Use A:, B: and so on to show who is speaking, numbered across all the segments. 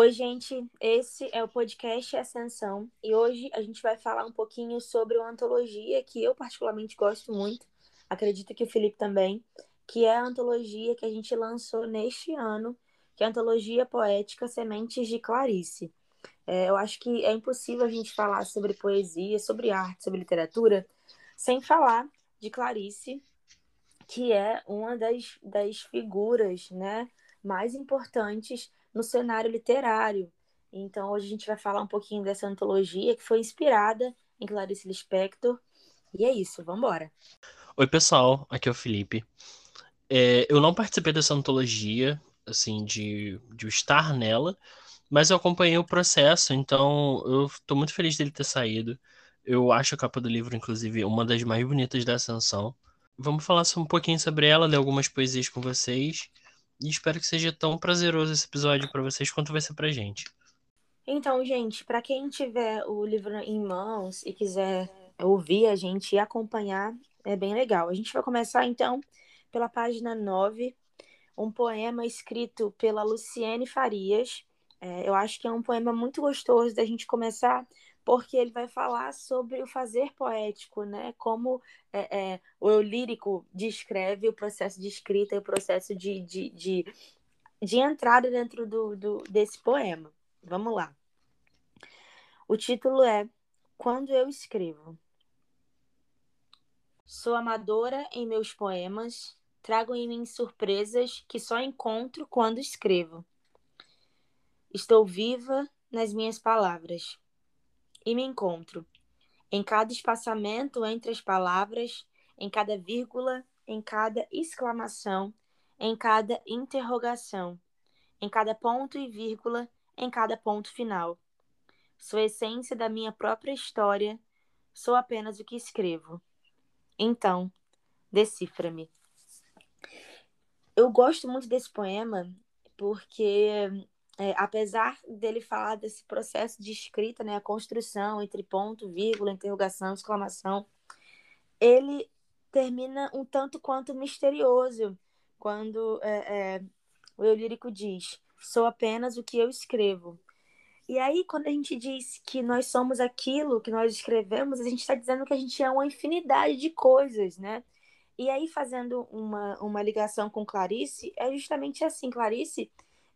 A: Oi, gente. Esse é o podcast Ascensão e hoje a gente vai falar um pouquinho sobre uma antologia que eu particularmente gosto muito, acredito que o Felipe também, que é a antologia que a gente lançou neste ano, que é a antologia poética Sementes de Clarice. É, eu acho que é impossível a gente falar sobre poesia, sobre arte, sobre literatura, sem falar de Clarice, que é uma das, das figuras né, mais importantes no cenário literário. Então, hoje a gente vai falar um pouquinho dessa antologia que foi inspirada em Clarice Lispector. E é isso, vamos embora.
B: Oi, pessoal, aqui é o Felipe. É, eu não participei dessa antologia, assim, de, de estar nela, mas eu acompanhei o processo, então eu estou muito feliz dele ter saído. Eu acho a capa do livro, inclusive, uma das mais bonitas da Ascensão. Vamos falar um pouquinho sobre ela, ler algumas poesias com vocês. E espero que seja tão prazeroso esse episódio para vocês quanto vai ser pra gente.
A: Então, gente, para quem tiver o livro em mãos e quiser ouvir a gente e acompanhar, é bem legal. A gente vai começar então pela página 9, um poema escrito pela Luciene Farias. É, eu acho que é um poema muito gostoso da gente começar, porque ele vai falar sobre o fazer poético, né? Como é, é, o lírico descreve o processo de escrita e o processo de, de, de, de entrada dentro do, do, desse poema. Vamos lá. O título é Quando Eu Escrevo. Sou amadora em meus poemas, trago em mim surpresas que só encontro quando escrevo. Estou viva nas minhas palavras e me encontro em cada espaçamento entre as palavras, em cada vírgula, em cada exclamação, em cada interrogação, em cada ponto e vírgula, em cada ponto final. Sou a essência da minha própria história, sou apenas o que escrevo. Então, decifra-me. Eu gosto muito desse poema porque é, apesar dele falar desse processo de escrita, né, a construção entre ponto, vírgula, interrogação, exclamação, ele termina um tanto quanto misterioso quando é, é, o eu lírico diz: sou apenas o que eu escrevo. E aí, quando a gente diz que nós somos aquilo que nós escrevemos, a gente está dizendo que a gente é uma infinidade de coisas, né? E aí, fazendo uma, uma ligação com Clarice, é justamente assim: Clarice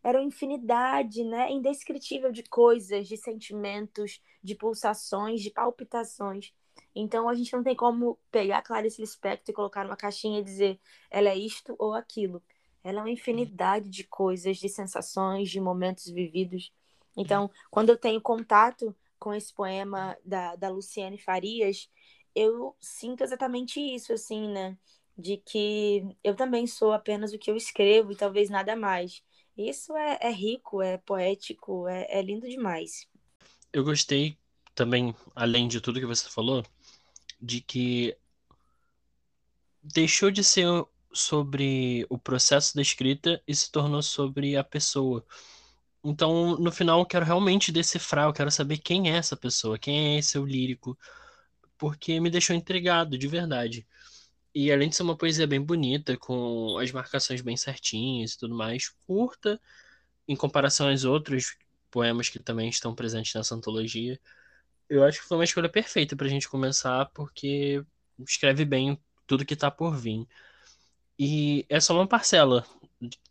A: era uma infinidade, né, indescritível de coisas, de sentimentos, de pulsações, de palpitações. Então a gente não tem como pegar a Clarice Lispector e colocar numa caixinha e dizer ela é isto ou aquilo. Ela é uma infinidade de coisas, de sensações, de momentos vividos. Então, quando eu tenho contato com esse poema da, da Luciane Farias, eu sinto exatamente isso, assim, né? De que eu também sou apenas o que eu escrevo e talvez nada mais. Isso é, é rico, é poético, é, é lindo demais.
B: Eu gostei também, além de tudo que você falou, de que deixou de ser sobre o processo da escrita e se tornou sobre a pessoa. Então, no final, eu quero realmente decifrar, eu quero saber quem é essa pessoa, quem é esse eu lírico, porque me deixou intrigado, de verdade. E além de ser uma poesia bem bonita, com as marcações bem certinhas e tudo mais, curta, em comparação aos outros poemas que também estão presentes nessa antologia, eu acho que foi uma escolha perfeita para a gente começar, porque escreve bem tudo que está por vir. E é só uma parcela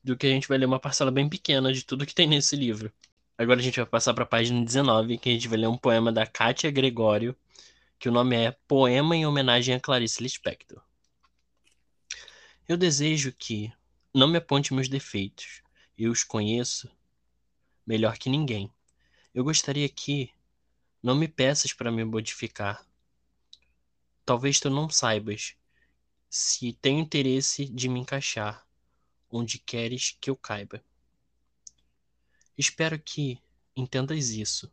B: do que a gente vai ler, uma parcela bem pequena de tudo que tem nesse livro. Agora a gente vai passar para a página 19, que a gente vai ler um poema da Kátia Gregório, que o nome é Poema em homenagem a Clarice Lispector. Eu desejo que não me aponte meus defeitos. Eu os conheço melhor que ninguém. Eu gostaria que não me peças para me modificar. Talvez tu não saibas se tenho interesse de me encaixar onde queres que eu caiba. Espero que entendas isso.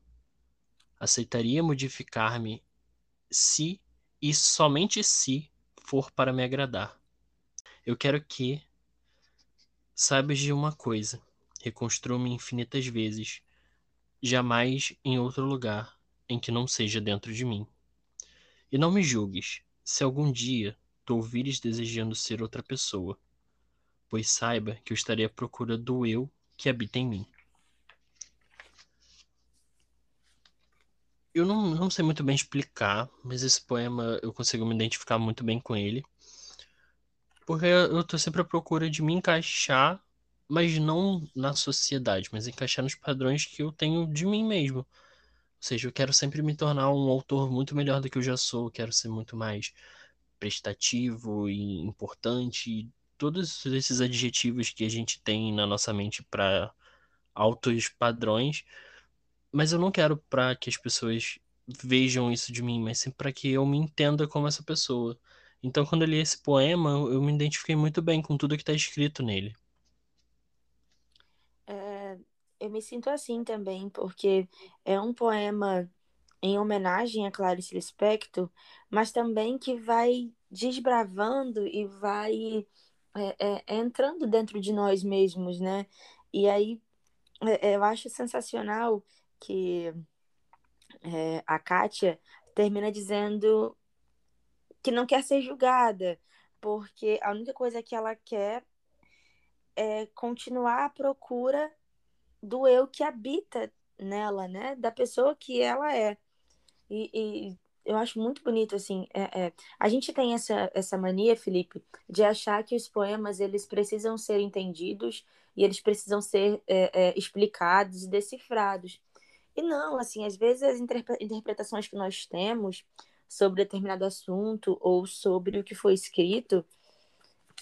B: Aceitaria modificar-me se e somente se for para me agradar. Eu quero que saibas de uma coisa: reconstrua-me infinitas vezes, jamais em outro lugar em que não seja dentro de mim. E não me julgues se algum dia tu ouvires desejando ser outra pessoa, pois saiba que eu estarei à procura do eu que habita em mim. eu não, não sei muito bem explicar, mas esse poema eu consigo me identificar muito bem com ele. Porque eu tô sempre à procura de me encaixar, mas não na sociedade, mas encaixar nos padrões que eu tenho de mim mesmo. Ou seja, eu quero sempre me tornar um autor muito melhor do que eu já sou, quero ser muito mais prestativo e importante, todos esses adjetivos que a gente tem na nossa mente para altos padrões, mas eu não quero para que as pessoas vejam isso de mim, mas sim para que eu me entenda como essa pessoa. Então, quando eu li esse poema, eu me identifiquei muito bem com tudo que está escrito nele.
A: É, eu me sinto assim também, porque é um poema em homenagem a Clarice Lispector, mas também que vai desbravando e vai é, é, é entrando dentro de nós mesmos, né? E aí é, é, eu acho sensacional que a Kátia termina dizendo que não quer ser julgada, porque a única coisa que ela quer é continuar à procura do eu que habita nela, né? Da pessoa que ela é. E, e eu acho muito bonito, assim. É, é. A gente tem essa, essa mania, Felipe, de achar que os poemas eles precisam ser entendidos e eles precisam ser é, é explicados e decifrados. E não, assim, às vezes as interpretações que nós temos sobre determinado assunto ou sobre o que foi escrito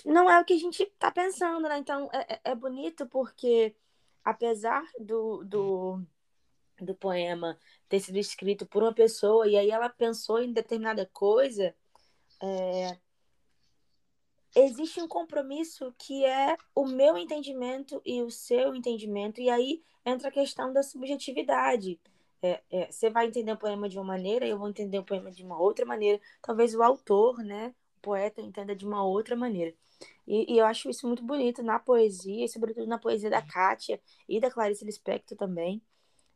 A: não é o que a gente está pensando, né? Então é, é, é bonito porque apesar do, do do poema ter sido escrito por uma pessoa e aí ela pensou em determinada coisa, é... existe um compromisso que é o meu entendimento e o seu entendimento, e aí entra a questão da subjetividade. É, é, você vai entender o poema de uma maneira, eu vou entender o poema de uma outra maneira. Talvez o autor, né, o poeta, entenda de uma outra maneira. E, e, eu acho isso muito bonito na poesia, e sobretudo na poesia da Kátia e da Clarice Lispector também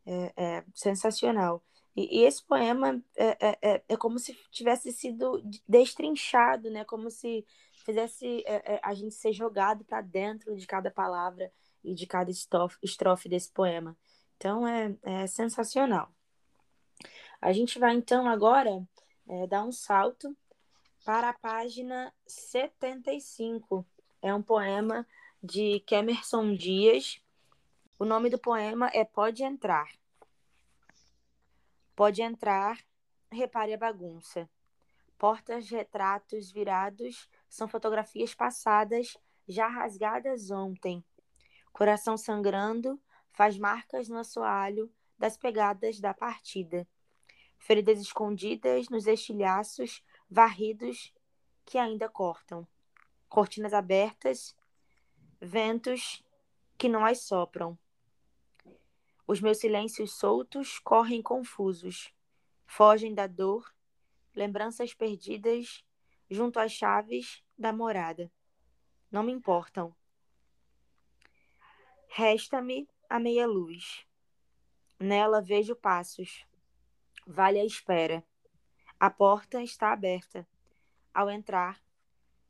A: é, é sensacional. E, e, esse poema é, é, é, é como se tivesse sido destrinchado, né? Como se fizesse é, é, a gente ser jogado para dentro de cada palavra e de cada estrofe, estrofe desse poema. Então é, é, sensacional. A gente vai então agora é, dar um salto para a página 75. É um poema de Kemerson Dias, o nome do poema é Pode Entrar. Pode entrar, repare a bagunça. Portas, retratos virados são fotografias passadas, já rasgadas ontem. Coração sangrando, faz marcas no assoalho das pegadas da partida. Feridas escondidas nos estilhaços, varridos que ainda cortam. Cortinas abertas, ventos que não as sopram. Os meus silêncios soltos correm confusos, fogem da dor, lembranças perdidas junto às chaves da morada. Não me importam. Resta-me a meia luz. Nela vejo passos. Vale a espera. A porta está aberta. Ao entrar,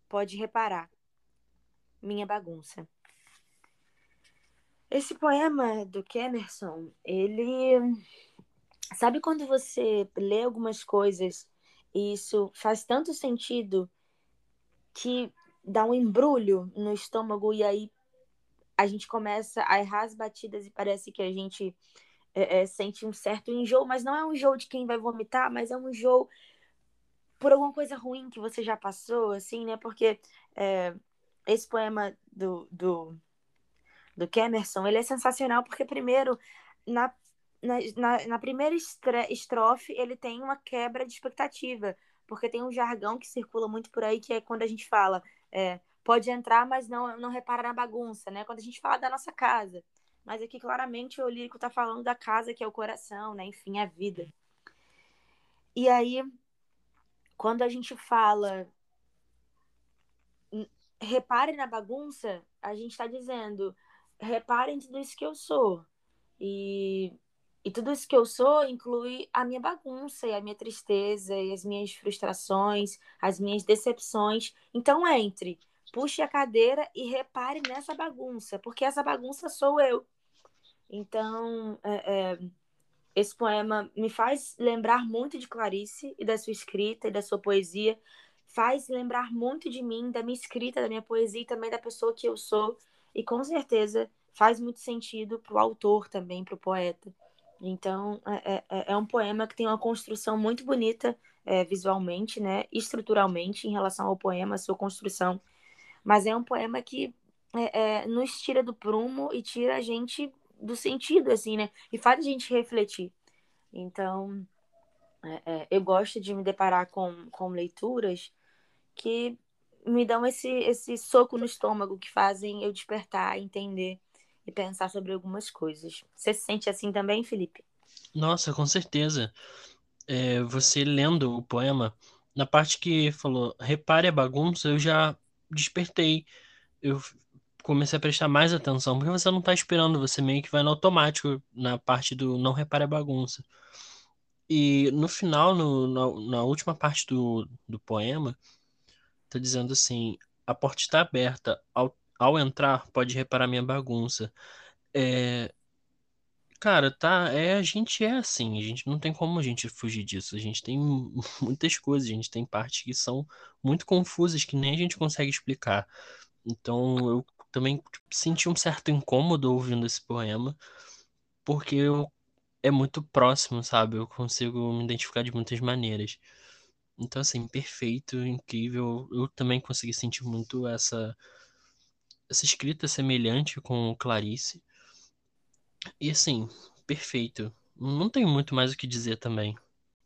A: pode reparar. Minha bagunça. Esse poema do Kemerson, ele. Sabe quando você lê algumas coisas e isso faz tanto sentido que dá um embrulho no estômago e aí a gente começa a errar as batidas e parece que a gente é, é, sente um certo enjoo, mas não é um enjoo de quem vai vomitar, mas é um enjoo por alguma coisa ruim que você já passou, assim, né? Porque é, esse poema do, do do Kemerson, ele é sensacional porque, primeiro, na, na, na primeira estrofe, ele tem uma quebra de expectativa, porque tem um jargão que circula muito por aí, que é quando a gente fala, é, pode entrar, mas não, não repara na bagunça, né? Quando a gente fala da nossa casa. Mas aqui, claramente, o lírico está falando da casa, que é o coração, né? Enfim, a vida. E aí, quando a gente fala repare na bagunça, a gente está dizendo reparem tudo isso que eu sou. E, e tudo isso que eu sou inclui a minha bagunça e a minha tristeza e as minhas frustrações, as minhas decepções. Então, entre, puxe a cadeira e repare nessa bagunça, porque essa bagunça sou eu. Então, é, é, esse poema me faz lembrar muito de Clarice e da sua escrita e da sua poesia, faz lembrar muito de mim, da minha escrita, da minha poesia e também da pessoa que eu sou, e com certeza faz muito sentido para o autor também, para o poeta. Então, é, é, é, é, um poema que tem uma construção muito bonita é, visualmente, né, estruturalmente, em relação ao poema, a sua construção. Mas é um poema que é, é, nos tira do prumo e tira a gente do sentido, assim, né? E faz a gente refletir. Então, é, é, eu gosto de me deparar com, com leituras que me dão esse, esse soco no estômago, que fazem eu despertar, entender e pensar sobre algumas coisas. Você se sente assim também, Felipe?
B: Nossa, com certeza. É, você lendo o poema, na parte que falou repare a bagunça, eu já despertei. Eu comecei a prestar mais atenção, porque você não tá esperando, você meio que vai no automático na parte do não repare a bagunça. E no final, no, na, na última parte do, do poema, tá dizendo assim: a porta está aberta, ao, ao entrar, pode reparar minha bagunça. É, Cara, tá, é, a gente é assim, a gente não tem como a gente fugir disso. A gente tem muitas coisas, a gente tem partes que são muito confusas que nem a gente consegue explicar. Então, eu também senti um certo incômodo ouvindo esse poema, porque eu, é muito próximo, sabe? Eu consigo me identificar de muitas maneiras. Então, assim, perfeito, incrível. Eu também consegui sentir muito essa, essa escrita semelhante com Clarice. E assim, perfeito. Não tenho muito mais o que dizer também.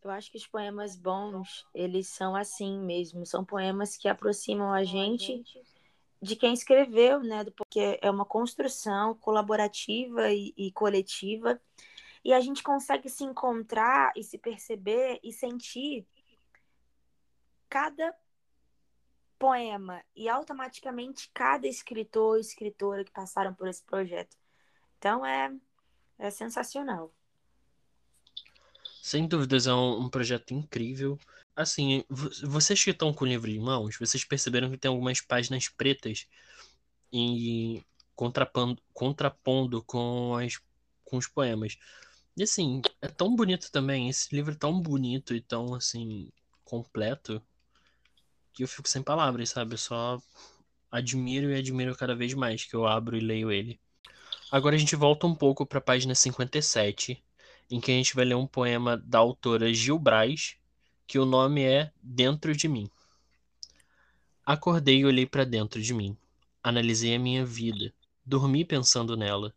A: Eu acho que os poemas bons, eles são assim mesmo. São poemas que aproximam a gente de quem escreveu, né? Porque é uma construção colaborativa e, e coletiva. E a gente consegue se encontrar e se perceber e sentir cada poema e automaticamente cada escritor ou escritora que passaram por esse projeto. Então é é sensacional.
B: Sem dúvidas, é um, projeto incrível. Assim, vocês que estão com o livro em mãos, vocês perceberam que tem algumas páginas pretas e contrapondo, contrapondo com, as, com os poemas. E assim, é tão bonito também, esse livro é tão bonito e tão assim, completo, que eu fico sem palavras, sabe? Eu só admiro e admiro cada vez mais que eu abro e leio ele. Agora a gente volta um pouco para a página 57, em que a gente vai ler um poema da autora Gil Braz, que o nome é Dentro de Mim. Acordei e olhei para dentro de mim. Analisei a minha vida. Dormi pensando nela.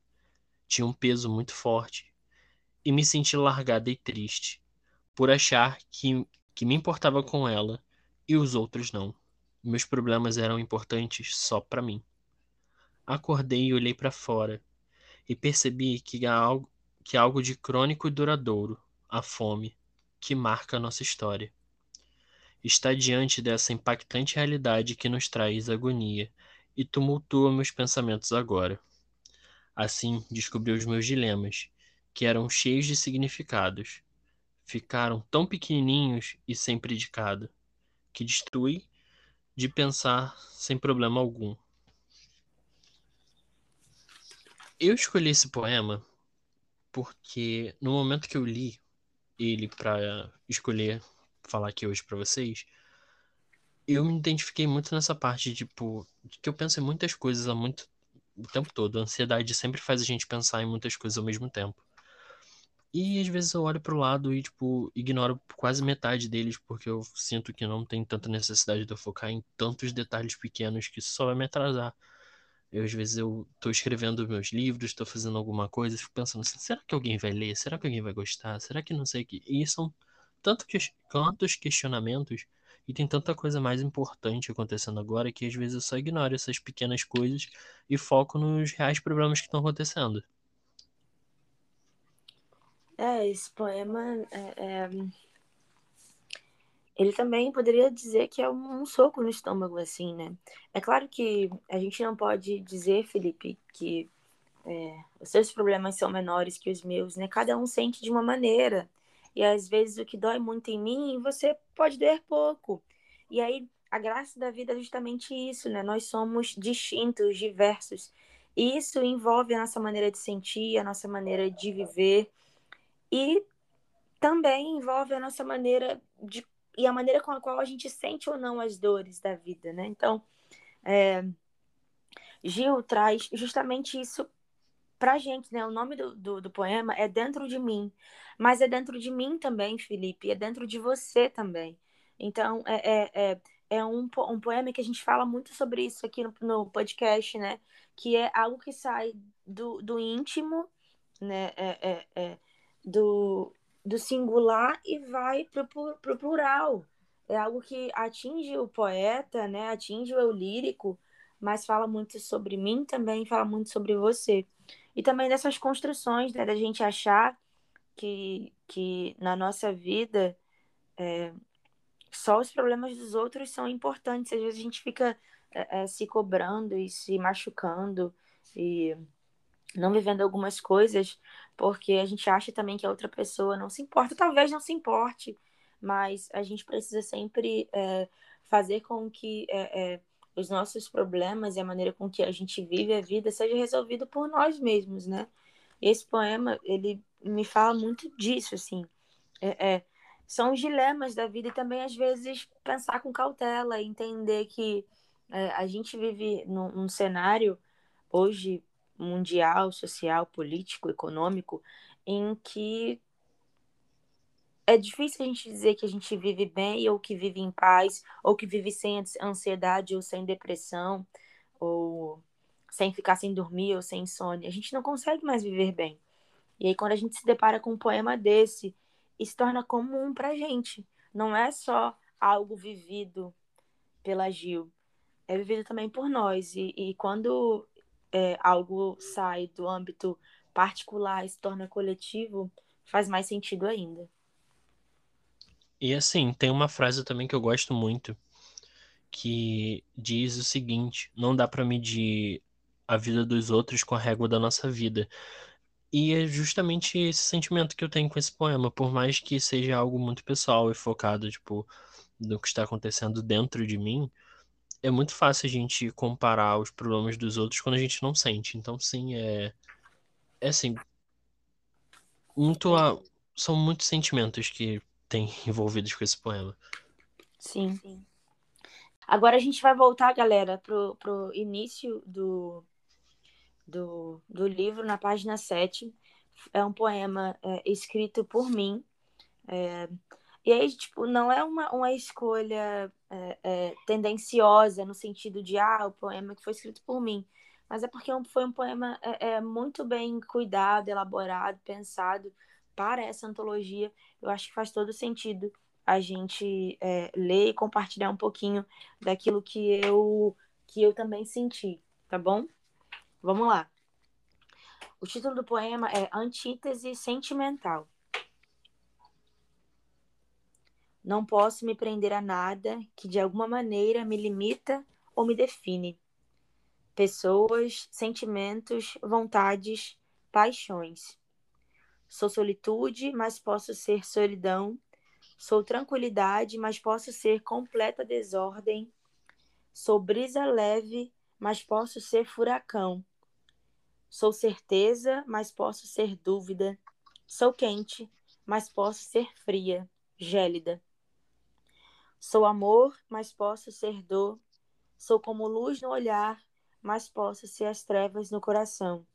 B: Tinha um peso muito forte. E me senti largada e triste, por achar que, que me importava com ela e os outros não. Meus problemas eram importantes só para mim. Acordei e olhei para fora e percebi que há algo, que há algo de crônico e duradouro, a fome, que marca a nossa história. Está diante dessa impactante realidade que nos traz agonia e tumultua meus pensamentos agora. Assim, descobri os meus dilemas, que eram cheios de significados. Ficaram tão pequenininhos e sem predicado, que destrui de pensar sem problema algum. Eu escolhi esse poema porque no momento que eu li ele para escolher falar aqui hoje para vocês, eu me identifiquei muito nessa parte, tipo, que eu penso em muitas coisas há muito o tempo todo. A ansiedade sempre faz a gente pensar em muitas coisas ao mesmo tempo. E às vezes eu olho pro lado e, tipo, ignoro quase metade deles porque eu sinto que não tem tanta necessidade de eu focar em tantos detalhes pequenos que isso só vai me atrasar. Eu, às vezes eu estou escrevendo meus livros, estou fazendo alguma coisa, fico pensando assim, será que alguém vai ler? Será que alguém vai gostar? Será que não sei o que? E são tanto que... tantos questionamentos e tem tanta coisa mais importante acontecendo agora que às vezes eu só ignoro essas pequenas coisas e foco nos reais problemas que estão acontecendo.
A: É, esse poema é, é ele também poderia dizer que é um, soco no estômago, assim, né? É claro que a gente não pode dizer, Felipe, que é, os seus problemas são menores que os meus, né? Cada um sente de uma maneira. E às vezes o que dói muito em mim, você pode doer pouco. E aí a graça da vida é justamente isso, né? Nós somos distintos, diversos. E isso envolve a nossa maneira de sentir, a nossa maneira de viver. E também envolve a nossa maneira de e a maneira com a qual a gente sente ou não as dores da vida, né? Então, é, Gil traz justamente isso pra gente, né? O nome do, do, do, poema é Dentro de Mim, mas é dentro de mim também, Felipe, é dentro de você também. Então, é, é, é, é um, um poema que a gente fala muito sobre isso aqui no, no podcast, né? Que é algo que sai do, do íntimo, né? É, é, é do, do singular e vai para o plural. É algo que atinge o poeta, né? atinge o eu lírico, mas fala muito sobre mim também, fala muito sobre você. E também dessas construções, né? da gente achar que, que na nossa vida é, só os problemas dos outros são importantes. Às vezes a gente fica é, é, se cobrando e se machucando e não vivendo algumas coisas porque a gente acha também que a outra pessoa não se importa. Talvez não se importe, mas a gente precisa sempre é, fazer com que é, é, os nossos problemas e a maneira com que a gente vive a vida seja resolvido por nós mesmos, né? Esse poema, ele me fala muito disso, assim. É, é, são os dilemas da vida e também, às vezes, pensar com cautela, entender que é, a gente vive num, num cenário hoje mundial, social, político, econômico, em que é difícil a gente dizer que a gente vive bem ou que vive em paz, ou que vive sem ansiedade ou sem depressão, ou sem ficar sem dormir ou sem insônia. A gente não consegue mais viver bem. E aí, quando a gente se depara com um poema desse, isso torna comum pra gente. Não é só algo vivido pela Gil, é vivido também por nós. E, e quando é, algo sai do âmbito particular e se torna coletivo, faz mais sentido ainda.
B: E assim, tem uma frase também que eu gosto muito, que diz o seguinte: não dá para medir a vida dos outros com a régua da nossa vida. E é justamente esse sentimento que eu tenho com esse poema, por mais que seja algo muito pessoal e focado, tipo, no que está acontecendo dentro de mim, é muito fácil a gente comparar os problemas dos outros quando a gente não sente. Então, sim, é. É assim. Muito a... São muitos sentimentos que tem envolvidos com esse poema.
A: Sim. Sim. Agora a gente vai voltar, galera, pro, pro início do, do, do livro, na página 7. É um poema é, escrito por mim. É, e aí, tipo, não é uma, uma escolha é, é, tendenciosa no sentido de, ah, o poema que foi escrito por mim. Mas é porque foi um poema é, é, muito bem cuidado, elaborado, pensado para essa antologia. Eu acho que faz todo sentido a gente é, ler e compartilhar um pouquinho daquilo que eu, que eu também senti, tá bom? Vamos lá. O título do poema é Antítese Sentimental. Não posso me prender a nada que de alguma maneira me limita ou me define. Pessoas, sentimentos, vontades, paixões. Sou solitude, mas posso ser solidão. Sou tranquilidade, mas posso ser completa desordem. Sou brisa leve, mas posso ser furacão. Sou certeza, mas posso ser dúvida. Sou quente, mas posso ser fria, gélida. Sou amor, mas posso ser dor. Sou como luz no olhar, mas posso ser as trevas no coração.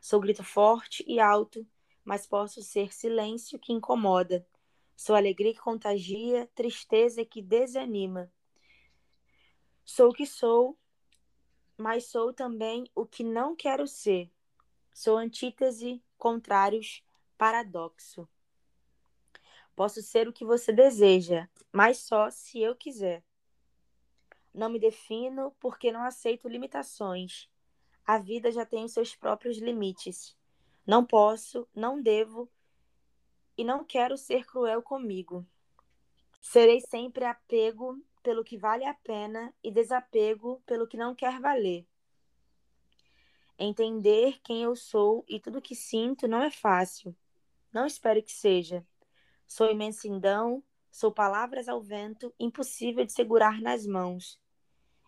A: Sou grito forte e alto, mas posso ser silêncio que incomoda. Sou alegria que contagia, tristeza que desanima. Sou o que sou, mas sou também o que não quero ser. Sou antítese, contrários, paradoxo. Posso ser o que você deseja, mas só se eu quiser. Não me defino porque não aceito limitações. A vida já tem os seus próprios limites. Não posso, não devo e não quero ser cruel comigo. Serei sempre apego pelo que vale a pena e desapego pelo que não quer valer. Entender quem eu sou e tudo que sinto não é fácil. Não espere que seja. Sou imensidão, sou palavras ao vento, impossível de segurar nas mãos.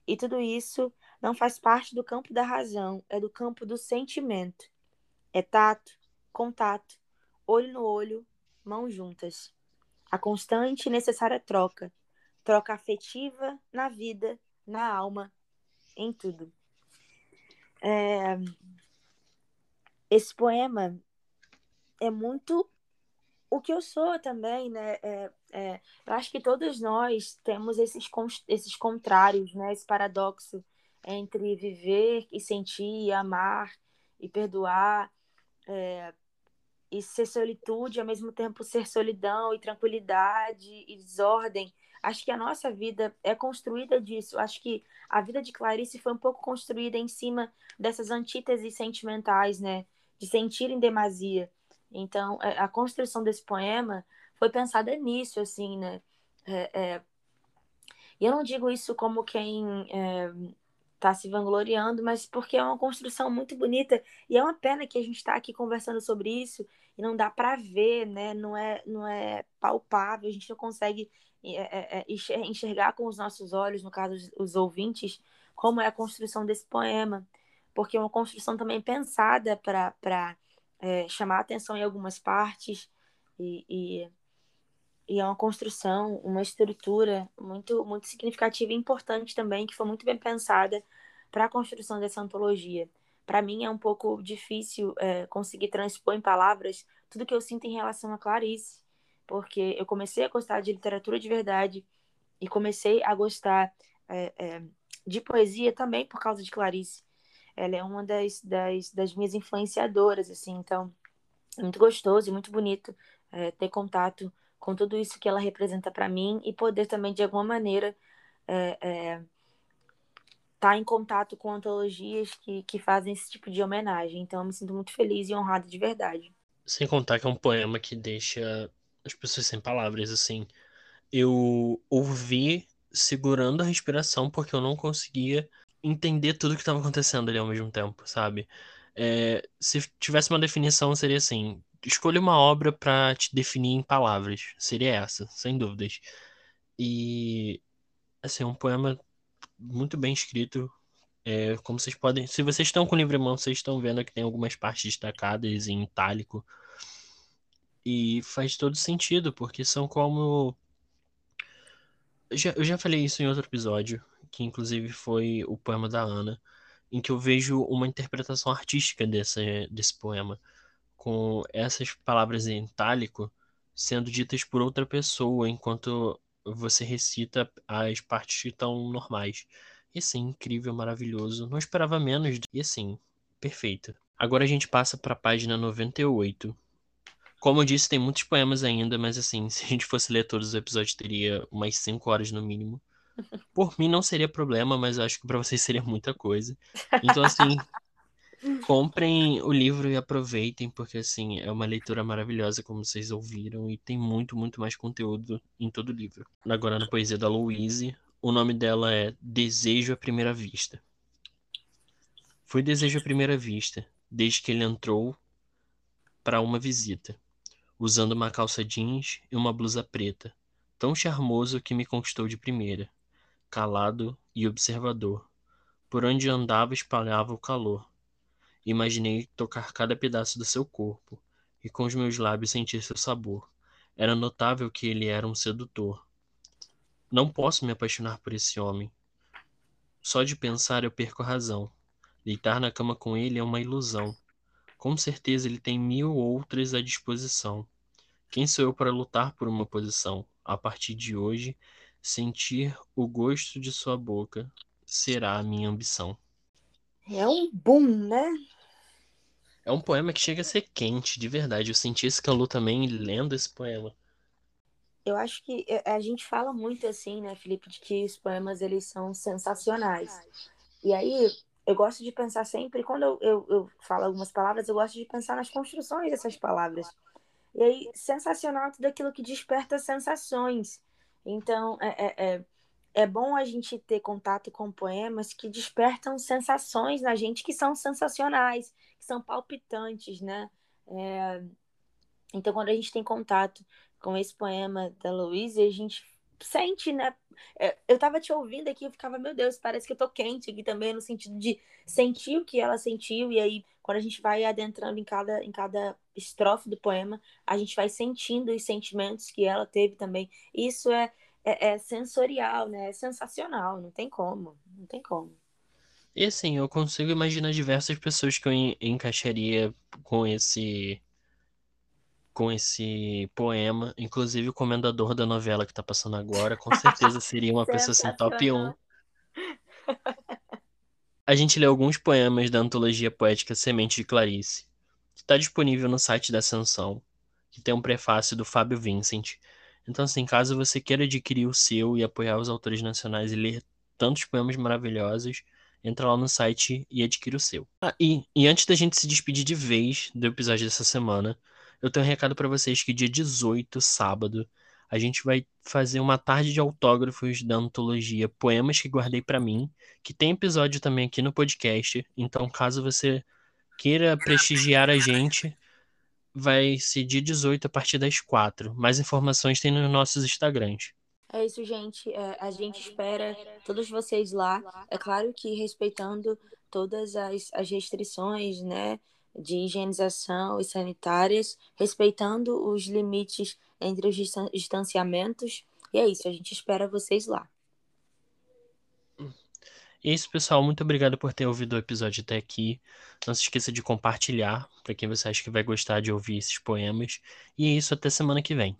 A: E tudo isso não faz parte do campo da razão, é do campo do sentimento. É tato, contato, olho no olho, mãos juntas. A constante e necessária troca. Troca afetiva na vida, na alma, em tudo. É... Esse poema é muito o que eu sou também, né? É, é, eu acho que todos nós temos esses, esses contrários, né? Esse paradoxo entre viver e sentir, e amar e perdoar, é, e ser solitude, ao mesmo tempo ser solidão e tranquilidade e desordem. Acho que a nossa vida é construída disso. Acho que a vida de Clarice foi um pouco construída em cima dessas antíteses sentimentais, né? De sentir em demasia. Então, é, a construção desse poema foi pensada nisso, assim, né? É, é... E eu não digo isso como quem está é, se vangloriando, mas porque é uma construção muito bonita e é uma pena que a gente está aqui conversando sobre isso e não dá para ver, né? Não é, não é palpável, a gente não consegue é, é, enxergar com os nossos olhos, no caso os ouvintes, como é a construção desse poema, porque é uma construção também pensada para é, chamar atenção em algumas partes e, e, e, é uma construção, uma estrutura muito, muito significativa e importante também, que foi muito bem pensada para a construção dessa antologia. Para mim é um pouco difícil é, conseguir transpor em palavras tudo que eu sinto em relação a Clarice, porque eu comecei a gostar de literatura de verdade e comecei a gostar é, é, de poesia também por causa de Clarice ela é uma das, das, das minhas influenciadoras, assim, então é muito gostoso e muito bonito é, ter contato com tudo isso que ela representa para mim e poder também, de alguma maneira, é, é, tá em contato com antologias que, que fazem esse tipo de homenagem. Então, eu me sinto muito feliz e honrada de verdade.
B: Sem contar que é um poema que deixa as pessoas sem palavras, assim. Eu ouvi segurando a respiração porque eu não conseguia entender tudo que estava acontecendo ali ao mesmo tempo, sabe? É, se tivesse uma definição, seria assim: escolha uma obra para te definir em palavras. Seria essa, sem dúvidas. E, assim, é um poema muito bem escrito. É, como vocês podem. Se vocês estão com o livro em mão, vocês estão vendo que tem algumas partes destacadas em itálico. E faz todo sentido, porque são como. Eu já, eu já falei isso em outro episódio, que inclusive foi o poema da Ana, em que eu vejo uma interpretação artística desse, desse poema, com essas palavras em itálico sendo ditas por outra pessoa, enquanto você recita as partes que estão normais. E assim, incrível, maravilhoso. Não esperava menos. E assim, perfeito. Agora a gente passa para a página 98. Como eu disse, tem muitos poemas ainda, mas assim, se a gente fosse ler todos os episódios, teria umas 5 horas no mínimo. Por mim não seria problema, mas acho que para vocês seria muita coisa. Então, assim, comprem o livro e aproveitem, porque, assim, é uma leitura maravilhosa, como vocês ouviram, e tem muito, muito mais conteúdo em todo o livro. Agora, na poesia da Louise, o nome dela é Desejo à Primeira Vista. Foi desejo à primeira vista, desde que ele entrou para uma visita, usando uma calça jeans e uma blusa preta, tão charmoso que me conquistou de primeira calado e observador. Por onde andava espalhava o calor. Imaginei tocar cada pedaço do seu corpo e com os meus lábios sentir seu sabor. Era notável que ele era um sedutor. Não posso me apaixonar por esse homem. Só de pensar eu perco a razão. Deitar na cama com ele é uma ilusão. Com certeza ele tem mil outras à disposição. Quem sou eu para lutar por uma posição? A partir de hoje, Sentir o gosto de sua boca será a minha ambição.
A: É um boom, né?
B: É um poema que chega a ser quente, de verdade. Eu senti esse calor também lendo esse poema.
A: Eu acho que é, a gente fala muito assim, né, Felipe, de que os poemas eles são sensacionais. E aí eu gosto de pensar sempre, quando eu, eu, eu falo algumas palavras, eu gosto de pensar nas construções dessas palavras. E aí, sensacional é tudo aquilo que desperta sensações. Então, é, é, é, é bom a gente ter contato com poemas que despertam sensações na gente que são sensacionais, que são palpitantes, né? É... Então, quando a gente tem contato com esse poema da Louise, a gente sente, né? É, eu tava te ouvindo aqui, eu ficava, meu Deus, parece que eu tô quente aqui também, no sentido de sentir o que ela sentiu, e aí, quando a gente vai adentrando em cada, em cada estrofe do poema, a gente vai sentindo os sentimentos que ela teve também. Isso é, é, é sensorial, né? É sensacional, não tem como, não tem como.
B: E assim, eu consigo imaginar diversas pessoas que eu encaixaria com esse com esse poema, inclusive o comendador da novela que tá passando agora, com certeza seria uma pessoa assim top 1. A gente lê alguns poemas da antologia poética Semente de Clarice, que está disponível no site da Ascensão, que tem um prefácio do Fábio Vincent. Então, assim, caso você queira adquirir o seu e apoiar os autores nacionais e ler tantos poemas maravilhosos, entra lá no site e adquira o seu. Ah, e, e antes da gente se despedir de vez do episódio dessa semana, eu tenho um recado para vocês que dia 18, sábado, a gente vai fazer uma tarde de autógrafos da antologia Poemas que Guardei para Mim, que tem episódio também aqui no podcast. Então, caso você queira prestigiar a gente, vai ser dia 18 a partir das 4. Mais informações tem nos nossos Instagrams.
A: É isso, gente. É, a gente espera todos vocês lá. É claro que respeitando todas as, as restrições, né? De higienização e sanitárias, respeitando os limites entre os distanciamentos. E é isso, a gente espera vocês lá.
B: É isso, pessoal. Muito obrigado por ter ouvido o episódio até aqui. Não se esqueça de compartilhar para quem você acha que vai gostar de ouvir esses poemas. E é isso, até semana que vem.